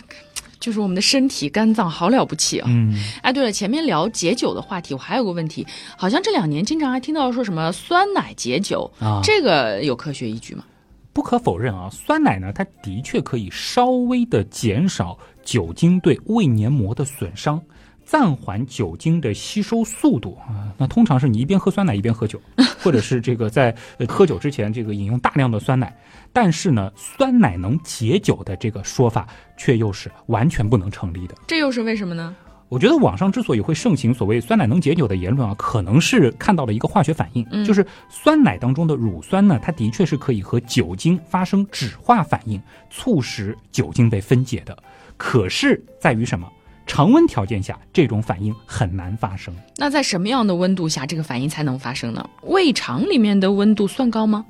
就是我们的身体肝脏好了不起啊！嗯，哎，对了，前面聊解酒的话题，我还有个问题，好像这两年经常还听到说什么酸奶解酒，啊，这个有科学依据吗？不可否认啊，酸奶呢，它的确可以稍微的减少酒精对胃黏膜的损伤。暂缓酒精的吸收速度啊，那通常是你一边喝酸奶一边喝酒，或者是这个在呃喝酒之前这个饮用大量的酸奶。但是呢，酸奶能解酒的这个说法却又是完全不能成立的。这又是为什么呢？我觉得网上之所以会盛行所谓酸奶能解酒的言论啊，可能是看到了一个化学反应，嗯就是酸奶当中的乳酸呢，它的确是可以和酒精发生酯化反应，促使酒精被分解的。可是在于什么？常温条件下，这种反应很难发生。那在什么样的温度下这个反应才能发生呢？胃肠里面的温度算高吗？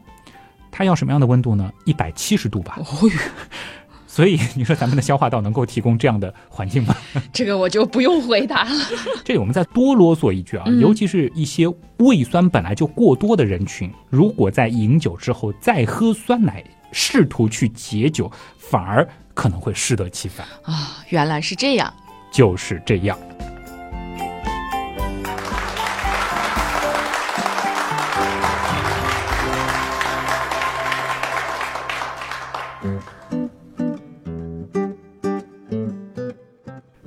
它要什么样的温度呢？一百七十度吧。所以你说咱们的消化道能够提供这样的环境吗？这个我就不用回答了。这里我们再多啰嗦一句啊，嗯尤其是一些胃酸本来就过多的人群，如果在饮酒之后再喝酸奶，试图去解酒，反而可能会适得其反。啊，原来是这样。就是这样。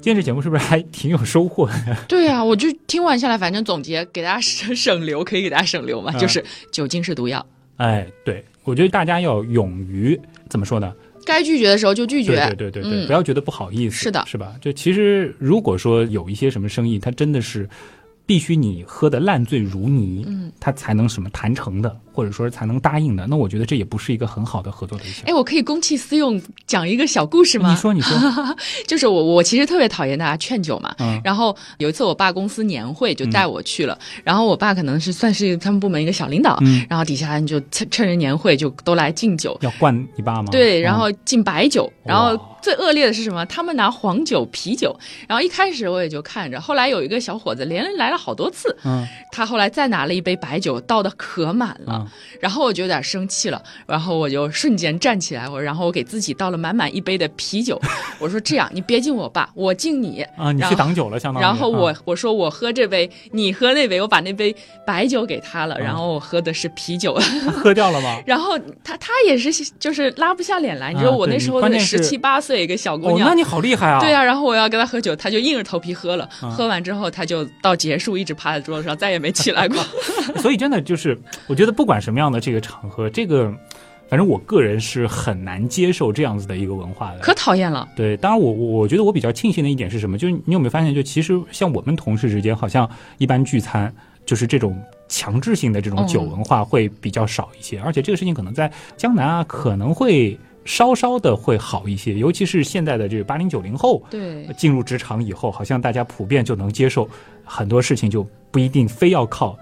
今天这节目是不是还挺有收获的？对呀、我就听完下来，反正总结给大家省 省流，可以给大家省流嘛，嗯就是酒精是毒药，哎，对，我觉得大家要勇于怎么说呢？该拒绝的时候就拒绝。对对对对对，嗯不要觉得不好意思，是的是吧？就其实如果说有一些什么生意，它真的是必须你喝的烂醉如泥，嗯，它才能什么谈成的，或者说才能答应的，那我觉得这也不是一个很好的合作对象。哎，我可以公器私用，讲一个小故事吗？你说，你说，就是我，我其实特别讨厌大家劝酒嘛。嗯然后有一次我爸公司年会就带我去了，然后我爸可能是算是他们部门一个小领导，嗯然后底下人就趁趁着年会就都来敬酒。要灌你爸吗？对，然嗯后敬白酒，然后最恶劣的是什么？他们拿黄酒、啤酒，然后一开始我也就看着，后来有一个小伙子连来了好多次，嗯他后来再拿了一杯白酒，倒的可满了，嗯然后我就有点生气了，然后我就瞬间站起来，我然后我给自己倒了满满一杯的啤酒，我说这样，你别敬我爸，我敬你。啊，你去挡酒了，相当于。然后我、啊我说我喝这杯，你喝那杯，我把那杯白酒给他了，嗯然后我喝的是啤酒，他喝掉了吗？然后他他也是就是拉不下脸来，你说我那时候关键是的十七八岁一个小姑哦，娘，那你好厉害啊！对啊、然后我要跟他喝酒，他就硬着头皮喝了。嗯喝完之后，他就到结束一直趴在桌子上，再也没起来过。所以真的就是，我觉得不管什么样的这个场合，这个反正我个人是很难接受这样子的一个文化的。可讨厌了。对，当然我我我觉得我比较庆幸的一点是什么？就是你有没有发现，就其实像我们同事之间，好像一般聚餐就是这种强制性的这种酒文化会比较少一些，而且这个事情可能在江南啊可能会稍稍的会好一些，尤其是现在的这个八零九零后对，进入职场以后，好像大家普遍就能接受很多事情，就不一定非要靠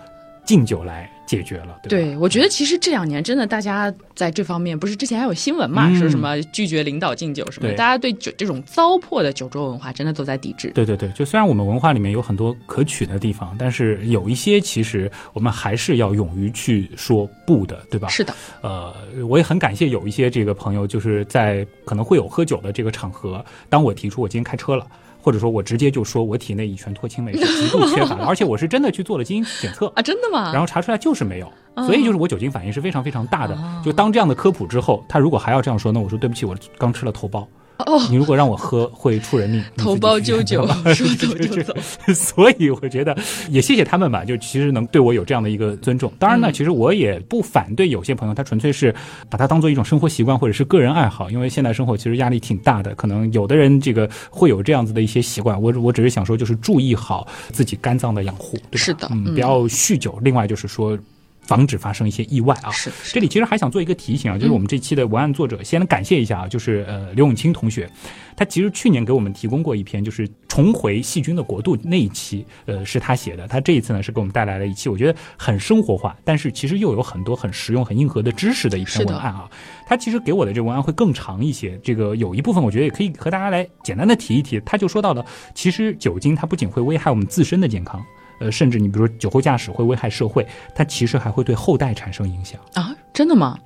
敬酒来解决了，对吧？对，我觉得其实这两年真的大家在这方面，不是之前还有新闻嘛，嗯说什么拒绝领导敬酒什么大家对酒这种糟粕的酒桌文化真的都在抵制。对对对，就虽然我们文化里面有很多可取的地方，但是有一些其实我们还是要勇于去说不的，对吧？是的，呃，我也很感谢有一些这个朋友，就是在可能会有喝酒的这个场合，当我提出我今天开车了，或者说我直接就说我体内乙醛脱氢酶是极度缺乏的，而且我是真的去做了基因检测，啊，真的吗？然后查出来就是没有，哦所以就是我酒精反应是非常非常大的哦。就当这样的科普之后，他如果还要这样说，那我说对不起，我刚吃了头孢。哦，你如果让我喝，会出人命。你头孢去灸灸选择吧说走 就走 所以我觉得也谢谢他们吧，就其实能对我有这样的一个尊重。当然呢，嗯其实我也不反对有些朋友，他纯粹是把它当做一种生活习惯或者是个人爱好，因为现代生活其实压力挺大的，可能有的人这个会有这样子的一些习惯。我我只是想说，就是注意好自己肝脏的养护，对吧？是的嗯，嗯不要酗酒。另外就是说。防止发生一些意外啊！是是这里其实还想做一个提醒啊，就是我们这期的文案作者，先感谢一下啊，就是呃刘永清同学，他其实去年给我们提供过一篇，就是重回细菌的国度那一期，呃是他写的。他这一次呢是给我们带来了一期，我觉得很生活化，但是其实又有很多很实用、很硬核的知识的一篇文案啊。他其实给我的这个文案会更长一些，这个有一部分我觉得也可以和大家来简单的提一提。他就说到了，其实酒精它不仅会危害我们自身的健康。呃，甚至你比如说酒后驾驶会危害社会，它其实还会对后代产生影响。啊，真的吗？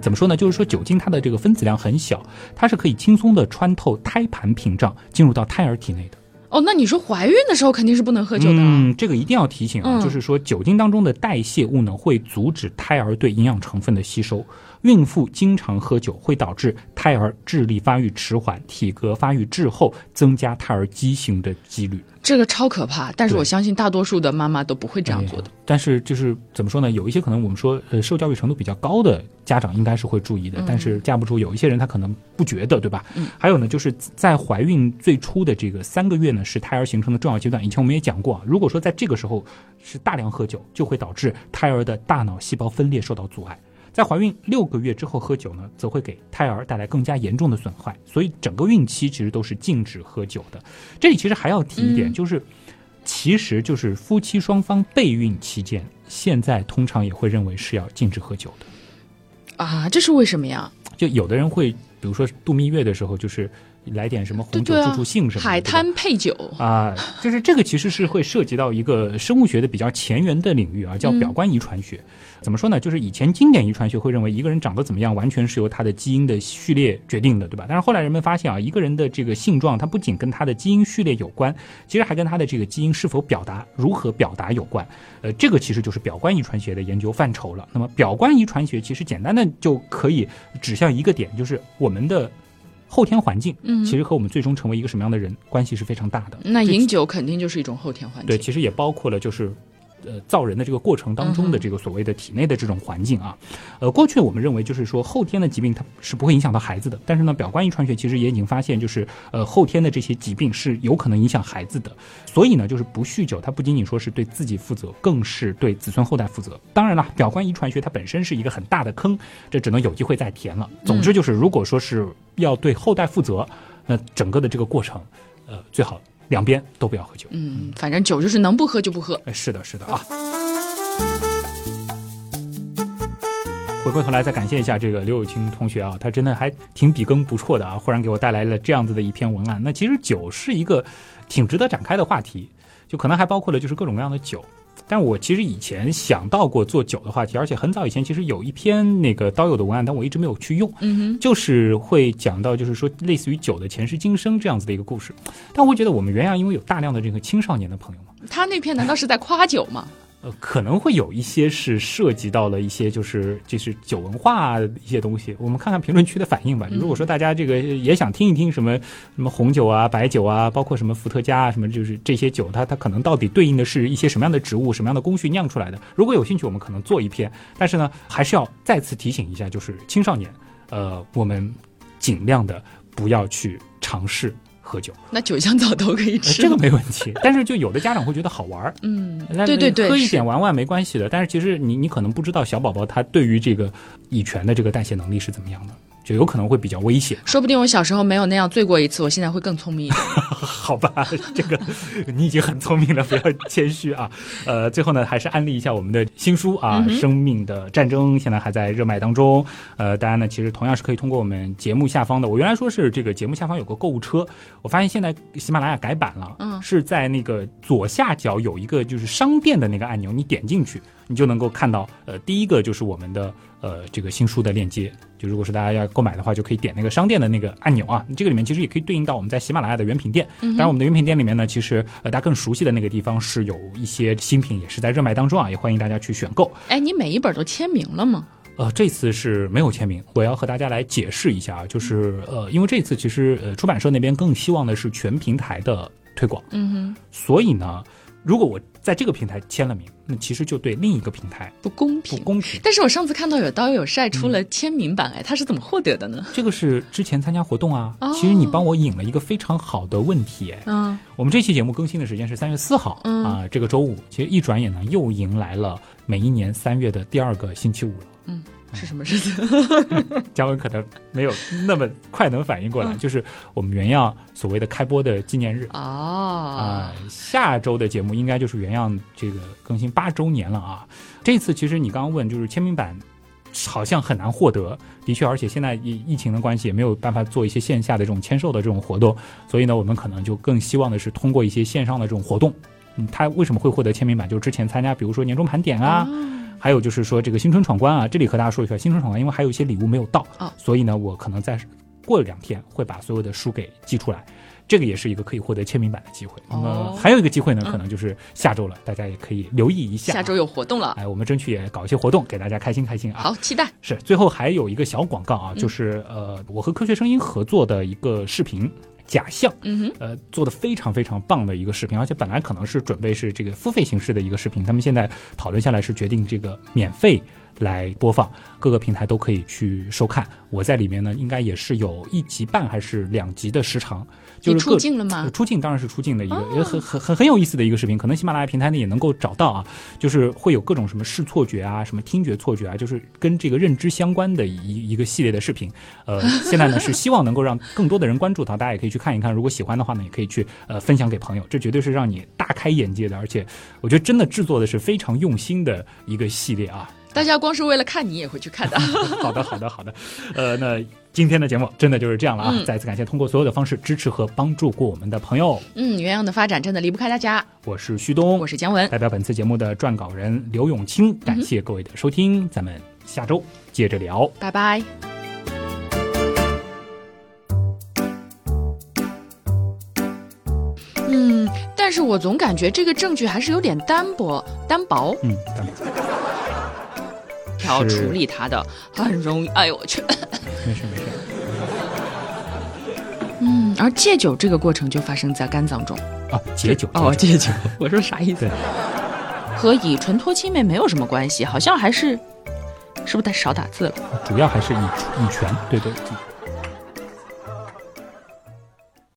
怎么说呢？就是说酒精它的这个分子量很小，它是可以轻松的穿透胎盘屏障，进入到胎儿体内的。哦，那你说怀孕的时候肯定是不能喝酒的。嗯，这个一定要提醒啊，就是说酒精当中的代谢物呢，会阻止胎儿对营养成分的吸收。孕妇经常喝酒会导致胎儿智力发育迟缓、体格发育滞后，增加胎儿畸形的几率。这个超可怕，但是我相信大多数的妈妈都不会这样做的。但是就是怎么说呢？有一些可能我们说呃受教育程度比较高的家长应该是会注意的，但是架不住有一些人他可能不觉得，对吧？嗯。还有呢，就是在怀孕最初的这个三个月呢，是胎儿形成的重要阶段。以前我们也讲过，如果说在这个时候是大量喝酒，就会导致胎儿的大脑细胞分裂受到阻碍。在怀孕六个月之后喝酒呢，则会给胎儿带来更加严重的损害。所以整个孕期其实都是禁止喝酒的。这里其实还要提一点，就是，其实就是夫妻双方备孕期间，现在通常也会认为是要禁止喝酒的。啊，这是为什么呀？就有的人会，比如说度蜜月的时候，就是来点什么红酒助助兴什么海滩配酒啊，就是这个其实是会涉及到一个生物学的比较前沿的领域啊，叫表观遗传学。怎么说呢？就是以前经典遗传学会认为一个人长得怎么样，完全是由他的基因的序列决定的，对吧？但是后来人们发现啊，一个人的这个性状，它不仅跟他的基因序列有关，其实还跟他的这个基因是否表达、如何表达有关。呃，这个其实就是表观遗传学的研究范畴了。那么，表观遗传学其实简单的就可以指向一个点，就是我们的后天环境，嗯，其实和我们最终成为一个什么样的人关系是非常大的。那饮酒肯定就是一种后天环境。对，其实也包括了就是。呃，造人的这个过程当中的这个所谓的体内的这种环境啊，呃，过去我们认为就是说后天的疾病它是不会影响到孩子的，但是呢，表观遗传学其实也已经发现，就是呃后天的这些疾病是有可能影响孩子的，所以呢，就是不酗酒，它不仅仅说是对自己负责，更是对子孙后代负责。当然了，表观遗传学它本身是一个很大的坑，这只能有机会再填了。总之就是，如果说是要对后代负责，那整个的这个过程，呃，最好。两边都不要喝酒。嗯，反正酒就是能不喝就不喝。哎，是的，是的啊。回过头来再感谢一下这个刘友清同学啊，他真的还挺笔耕不辍的啊，忽然给我带来了这样子的一篇文案。那其实酒是一个挺值得展开的话题，就可能还包括了就是各种各样的酒。但我其实以前想到过做酒的话题，而且很早以前其实有一篇那个刀友的文案，但我一直没有去用。嗯哼，就是会讲到，就是说类似于酒的前世今生这样子的一个故事。但我觉得我们原样因为有大量的这个青少年的朋友嘛，他那篇难道是在夸酒吗？呃，可能会有一些是涉及到了一些就是就是酒文化一些东西，我们看看评论区的反应吧。如果说大家这个也想听一听什么什么红酒啊、白酒啊，包括什么伏特加啊，什么就是这些酒，它它可能到底对应的是一些什么样的植物、什么样的工序酿出来的？如果有兴趣，我们可能做一篇。但是呢，还是要再次提醒一下，就是青少年，呃，我们尽量的不要去尝试。喝酒，那酒香草都可以吃，这个没问题。但是就有的家长会觉得好玩儿，嗯，对对对，喝一点玩玩没关系的。但是其实你你可能不知道小宝宝他对于这个乙醛的这个代谢能力是怎么样的。就有可能会比较危险，说不定我小时候没有那样醉过一次，我现在会更聪明一点。好吧，这个你已经很聪明了，不要谦虚啊。呃，最后呢，还是安利一下我们的新书啊，《生命的战争》，现在还在热卖当中。呃，大家呢其实同样是可以通过我们节目下方的，我原来说是这个节目下方有个购物车，我发现现在喜马拉雅改版了，嗯，是在那个左下角有一个就是商店的那个按钮，你点进去，你就能够看到，呃，第一个就是我们的。呃，这个新书的链接，就如果是大家要购买的话，就可以点那个商店的那个按钮啊。这个里面其实也可以对应到我们在喜马拉雅的原品店。当然，我们的原品店里面呢，其实呃大家更熟悉的那个地方是有一些新品，也是在热卖当中啊，也欢迎大家去选购。哎，你每一本都签名了吗？呃，这次是没有签名，我要和大家来解释一下啊，就是呃，因为这次其实呃出版社那边更希望的是全平台的推广，嗯哼，所以呢。如果我在这个平台签了名，那其实就对另一个平台不公平。不公平。但是我上次看到有刀友晒出了签名版，哎，他是怎么获得的呢？这个是之前参加活动啊。其实你帮我引了一个非常好的问题，哎，嗯，我们这期节目更新的时间是三月四号，啊，这个周五，其实一转眼呢，又迎来了每一年三月的第二个星期五了，嗯。是什么日子？姜文可能没有那么快能反应过来，就是我们原样所谓的开播的纪念日哦啊，下周的节目应该就是原样这个更新八周年了啊。这次其实你刚刚问，就是签名版好像很难获得，的确，而且现在疫疫情的关系也没有办法做一些线下的这种签售的这种活动，所以呢，我们可能就更希望的是通过一些线上的这种活动。嗯，他为什么会获得签名版？就是之前参加，比如说年终盘点啊。还有就是说这个新春闯关啊，这里和大家说一下，新春闯关因为还有一些礼物没有到，哦所以呢，我可能在过两天会把所有的书给寄出来。这个也是一个可以获得签名版的机会。那么哦还有一个机会呢，嗯可能就是下周了，大家也可以留意一下。下周有活动了，哎，我们争取也搞一些活动，给大家开心开心啊！好期待。是，最后还有一个小广告啊，嗯就是呃，我和科学声音合作的一个视频。假象，嗯哼，呃，做的非常非常棒的一个视频，而且本来可能是准备是这个付费形式的一个视频，他们现在讨论下来是决定这个免费来播放，各个平台都可以去收看。我在里面呢，应该也是有一集半还是两集的时长，就你是出镜了吗呃？出镜当然是出镜的一个，哦也很很很很有意思的一个视频，可能喜马拉雅平台呢也能够找到啊，就是会有各种什么视错觉啊，什么听觉错觉啊，就是跟这个认知相关的一一个系列的视频。呃，现在呢是希望能够让更多的人关注它，大家也可以去看一看，如果喜欢的话呢，也可以去呃分享给朋友，这绝对是让你大开眼界的，而且我觉得真的制作的是非常用心的一个系列啊。大家光是为了看你也会去看的。好的，好的，好的。呃，那今天的节目真的就是这样了啊！嗯再次感谢通过所有的方式支持和帮助过我们的朋友，嗯，鸳鸯的发展真的离不开大家。我是旭东，我是姜文，代表本次节目的撰稿人刘永清，感谢各位的收听，咱们下周接着聊。拜拜。嗯，但是我总感觉这个证据还是有点单薄、单薄，嗯，当然要是处理它的很容易。哎呦我去！没事没事嗯，而戒酒这个过程就发生在肝脏中。啊，解酒哦，戒酒，我说啥意思？和乙醇脱氢酶没有什么关系，好像还是，是不是太少打字了？主要还是乙乙醛，对对对。